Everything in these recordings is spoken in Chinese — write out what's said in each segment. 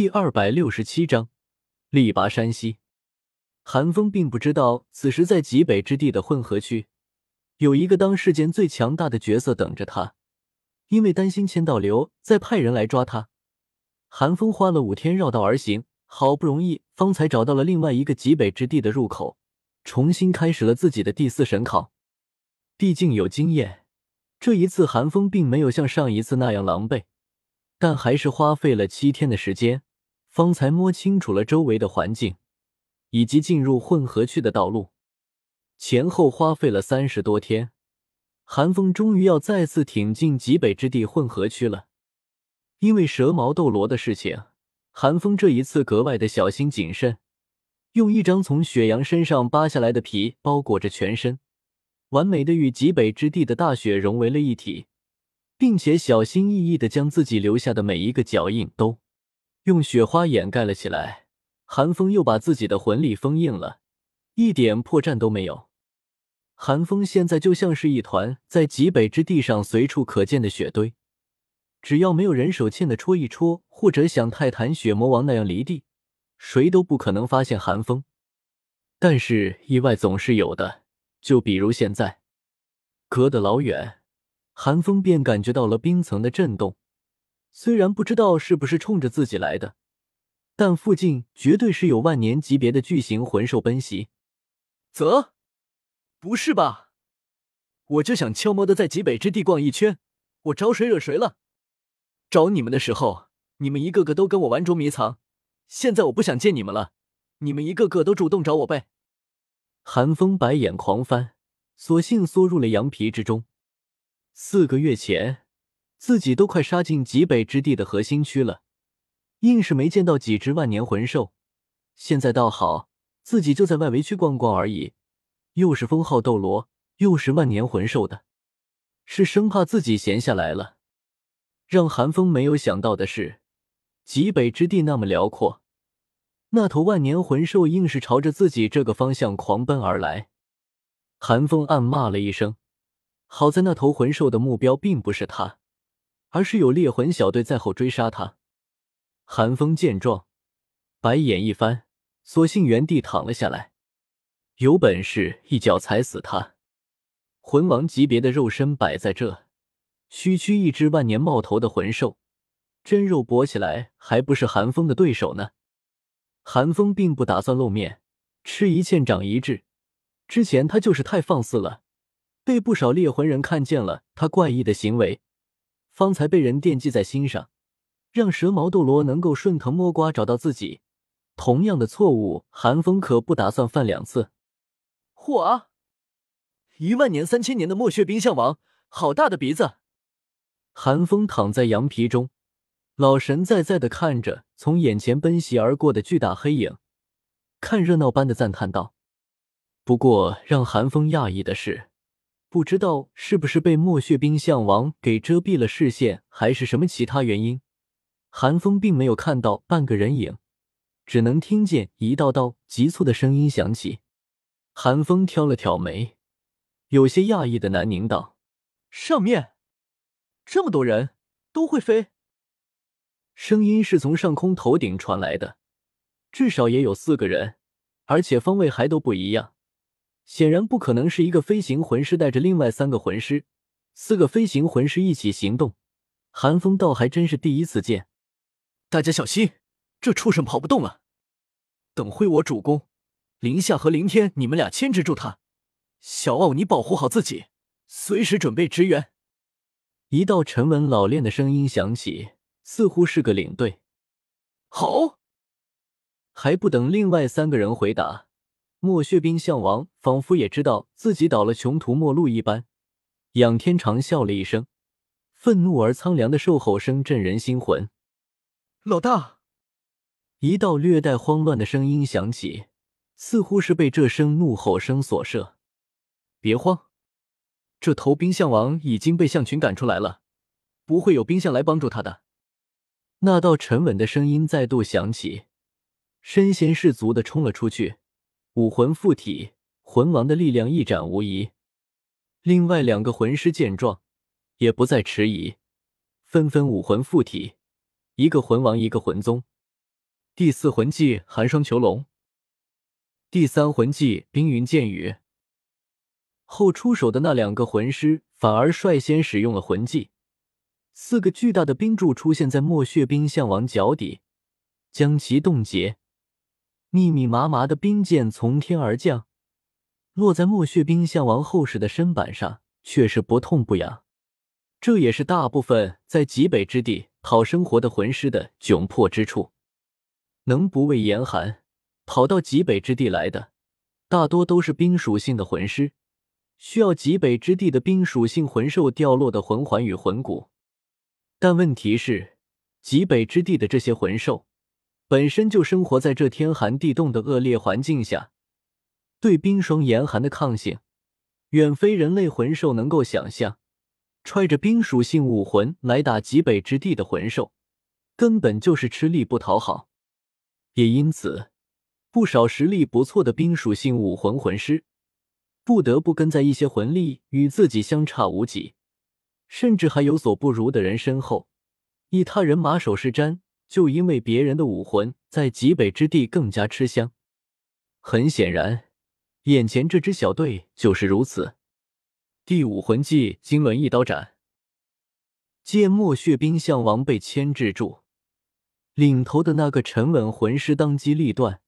第二百六十七章力拔山兮。韩风并不知道，此时在极北之地的混合区，有一个当世间最强大的角色等着他。因为担心千道流再派人来抓他，韩风花了五天绕道而行，好不容易方才找到了另外一个极北之地的入口，重新开始了自己的第四神考。毕竟有经验，这一次韩风并没有像上一次那样狼狈。但还是花费了七天的时间，方才摸清楚了周围的环境，以及进入混合区的道路。前后花费了三十多天，韩风终于要再次挺进极北之地混合区了。因为蛇矛斗罗的事情，韩风这一次格外的小心谨慎，用一张从雪羊身上扒下来的皮包裹着全身，完美的与极北之地的大雪融为了一体。并且小心翼翼的将自己留下的每一个脚印都用雪花掩盖了起来。寒风又把自己的魂力封印了，一点破绽都没有。寒风现在就像是一团在极北之地上随处可见的雪堆，只要没有人手欠的戳一戳，或者像泰坦雪魔王那样离地，谁都不可能发现寒风。但是意外总是有的，就比如现在，隔得老远。寒风便感觉到了冰层的震动，虽然不知道是不是冲着自己来的，但附近绝对是有万年级别的巨型魂兽奔袭。啧，不是吧？我就想悄摸的在极北之地逛一圈，我招谁惹谁了？找你们的时候，你们一个个都跟我玩捉迷藏，现在我不想见你们了，你们一个个都主动找我呗。寒风白眼狂翻，索性缩入了羊皮之中。四个月前，自己都快杀进极北之地的核心区了，硬是没见到几只万年魂兽。现在倒好，自己就在外围区逛逛而已，又是封号斗罗，又是万年魂兽的，是生怕自己闲下来了。让寒风没有想到的是，极北之地那么辽阔，那头万年魂兽硬是朝着自己这个方向狂奔而来。寒风暗骂了一声。好在那头魂兽的目标并不是他，而是有猎魂小队在后追杀他。寒风见状，白眼一翻，索性原地躺了下来。有本事一脚踩死他！魂王级别的肉身摆在这，区区一只万年冒头的魂兽，真肉搏起来还不是寒风的对手呢。寒风并不打算露面，吃一堑长一智。之前他就是太放肆了。被不少猎魂人看见了他怪异的行为，方才被人惦记在心上，让蛇矛斗罗能够顺藤摸瓜找到自己。同样的错误，寒风可不打算犯两次。嚯啊！一万年、三千年的墨血冰象王，好大的鼻子！寒风躺在羊皮中，老神在在的看着从眼前奔袭而过的巨大黑影，看热闹般的赞叹道。不过，让寒风讶异的是。不知道是不是被墨血冰象王给遮蔽了视线，还是什么其他原因，寒风并没有看到半个人影，只能听见一道道急促的声音响起。寒风挑了挑眉，有些讶异的喃宁道：“上面这么多人都会飞？”声音是从上空头顶传来的，至少也有四个人，而且方位还都不一样。显然不可能是一个飞行魂师带着另外三个魂师，四个飞行魂师一起行动。寒风倒还真是第一次见。大家小心，这畜生跑不动了。等会我主攻，林夏和林天，你们俩牵制住他。小奥，你保护好自己，随时准备支援。一道沉稳老练的声音响起，似乎是个领队。好。还不等另外三个人回答。墨血冰象王仿佛也知道自己倒了穷途末路一般，仰天长啸了一声，愤怒而苍凉的兽吼声震人心魂。老大，一道略带慌乱的声音响起，似乎是被这声怒吼声所摄。别慌，这头冰象王已经被象群赶出来了，不会有冰象来帮助他的。那道沉稳的声音再度响起，身先士卒的冲了出去。武魂附体，魂王的力量一展无遗。另外两个魂师见状，也不再迟疑，纷纷武魂附体，一个魂王，一个魂宗。第四魂技寒霜囚笼，第三魂技冰云剑雨。后出手的那两个魂师反而率先使用了魂技，四个巨大的冰柱出现在墨血冰象王脚底，将其冻结。密密麻麻的冰剑从天而降，落在墨血冰象王后世的身板上，却是不痛不痒。这也是大部分在极北之地讨生活的魂师的窘迫之处。能不畏严寒跑到极北之地来的，大多都是冰属性的魂师。需要极北之地的冰属性魂兽掉落的魂环与魂骨，但问题是，极北之地的这些魂兽本身就生活在这天寒地冻的恶劣环境下，对冰霜严寒的抗性远非人类魂兽能够想象。揣着冰属性武魂来打极北之地的魂兽，根本就是吃力不讨好。也因此，不少实力不错的冰属性武魂魂师。不得不跟在一些魂力与自己相差无几，甚至还有所不如的人身后，以他人马首是瞻，就因为别人的武魂在极北之地更加吃香。很显然，眼前这支小队就是如此。第五魂技金轮一刀斩，见墨血冰象王被牵制住，领头的那个沉稳魂师当机立断，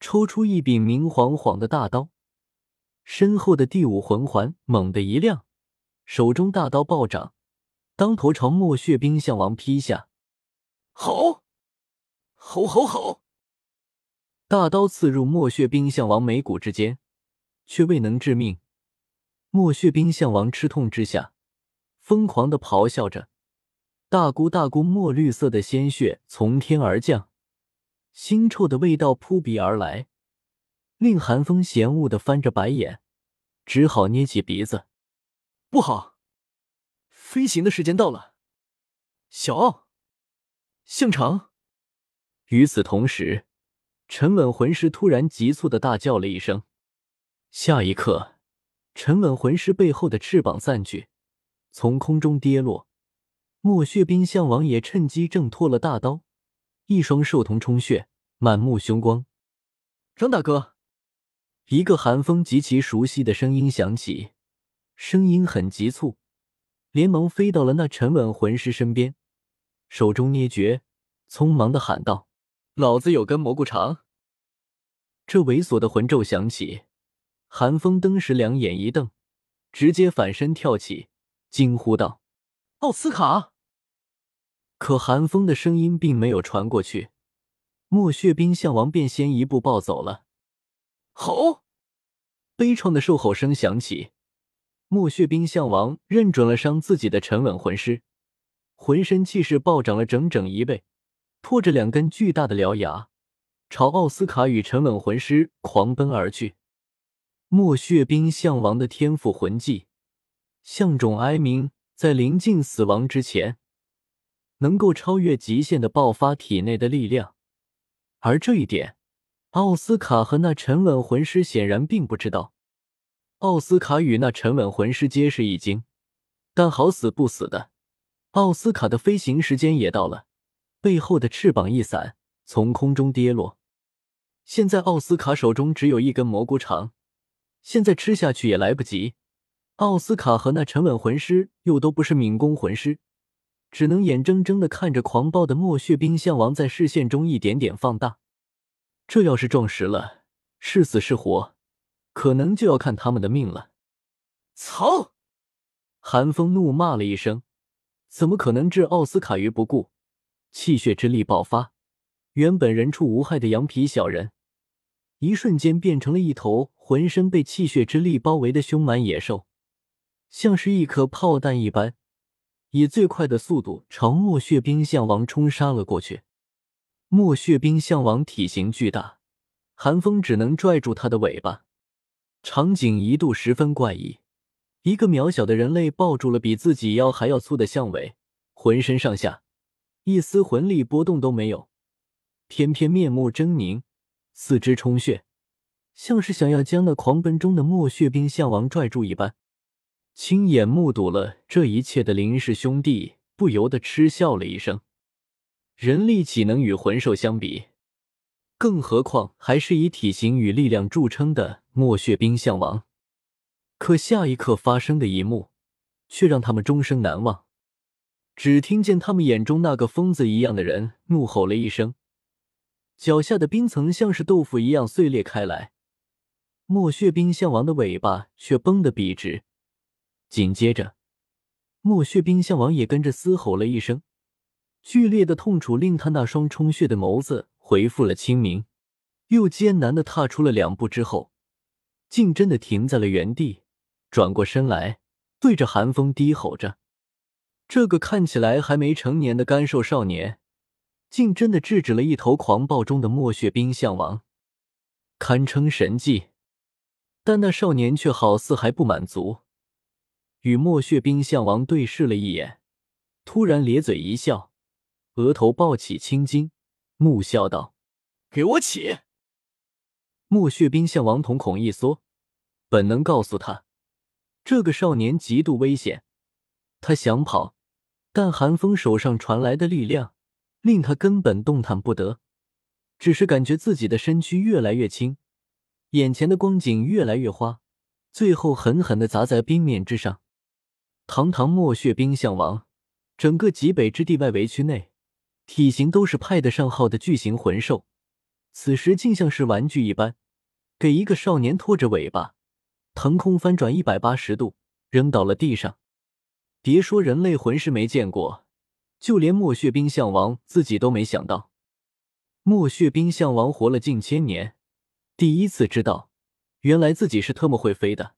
抽出一柄明晃晃的大刀。身后的第五魂环猛地一亮，手中大刀暴涨，当头朝墨血冰象王劈下。吼！吼吼吼！大刀刺入墨血冰象王眉骨之间，却未能致命。墨血冰象王吃痛之下，疯狂的咆哮着，大股大股墨绿色的鲜血从天而降，腥臭的味道扑鼻而来。令寒风嫌恶的翻着白眼，只好捏起鼻子。不好，飞行的时间到了。小奥，向长。与此同时，沉稳魂师突然急促的大叫了一声。下一刻，沉稳魂师背后的翅膀散去，从空中跌落。墨血冰象王也趁机挣脱了大刀，一双兽瞳充血，满目凶光。张大哥。一个寒风极其熟悉的声音响起，声音很急促，连忙飞到了那沉稳魂师身边，手中捏诀，匆忙的喊道：“老子有根蘑菇肠！”这猥琐的魂咒响起，寒风登时两眼一瞪，直接反身跳起，惊呼道：“奥斯卡！”可寒风的声音并没有传过去，墨血冰象王便先一步暴走了。吼！悲怆的兽吼声响起，墨血冰象王认准了伤自己的沉稳魂师，浑身气势暴涨了整整一倍，拖着两根巨大的獠牙，朝奥斯卡与沉稳魂师狂奔而去。墨血冰象王的天赋魂技“象种哀鸣”在临近死亡之前，能够超越极限的爆发体内的力量，而这一点。奥斯卡和那沉稳魂师显然并不知道。奥斯卡与那沉稳魂师皆是一惊，但好死不死的，奥斯卡的飞行时间也到了，背后的翅膀一散，从空中跌落。现在奥斯卡手中只有一根蘑菇肠，现在吃下去也来不及。奥斯卡和那沉稳魂师又都不是敏攻魂师，只能眼睁睁的看着狂暴的墨血冰象王在视线中一点点放大。这要是撞实了，是死是活，可能就要看他们的命了。操！寒风怒骂了一声，怎么可能置奥斯卡于不顾？气血之力爆发，原本人畜无害的羊皮小人，一瞬间变成了一头浑身被气血之力包围的凶蛮野兽，像是一颗炮弹一般，以最快的速度朝墨血冰象王冲杀了过去。墨血冰象王体型巨大，寒风只能拽住它的尾巴。场景一度十分怪异，一个渺小的人类抱住了比自己腰还要粗的象尾，浑身上下一丝魂力波动都没有，偏偏面目狰狞，四肢充血，像是想要将那狂奔中的墨血冰象王拽住一般。亲眼目睹了这一切的林氏兄弟不由得嗤笑了一声。人力岂能与魂兽相比？更何况还是以体型与力量著称的墨血冰象王。可下一刻发生的一幕，却让他们终生难忘。只听见他们眼中那个疯子一样的人怒吼了一声，脚下的冰层像是豆腐一样碎裂开来，墨血冰象王的尾巴却绷得笔直。紧接着，墨血冰象王也跟着嘶吼了一声，剧烈的痛楚令他那双充血的眸子恢复了清明，又艰难的踏出了两步之后，竟真的停在了原地，转过身来，对着寒风低吼着。这个看起来还没成年的干瘦少年，竟真的制止了一头狂暴中的墨血冰象王，堪称神迹。但那少年却好似还不满足，与墨血冰象王对视了一眼，突然咧嘴一笑，额头爆起青筋，怒笑道：“给我起！”墨血冰象王瞳孔一缩，本能告诉他，这个少年极度危险，他想跑。但寒风手上传来的力量，令他根本动弹不得，只是感觉自己的身躯越来越轻，眼前的光景越来越花，最后狠狠的砸在冰面之上。堂堂墨血冰象王，整个极北之地外围区内，体型都是派得上号的巨型魂兽，此时竟像是玩具一般，给一个少年拖着尾巴，腾空翻转一百八十度，扔到了地上。别说人类魂师没见过，就连墨血冰象王自己都没想到。墨血冰象王活了近千年，第一次知道，原来自己是特么会飞的。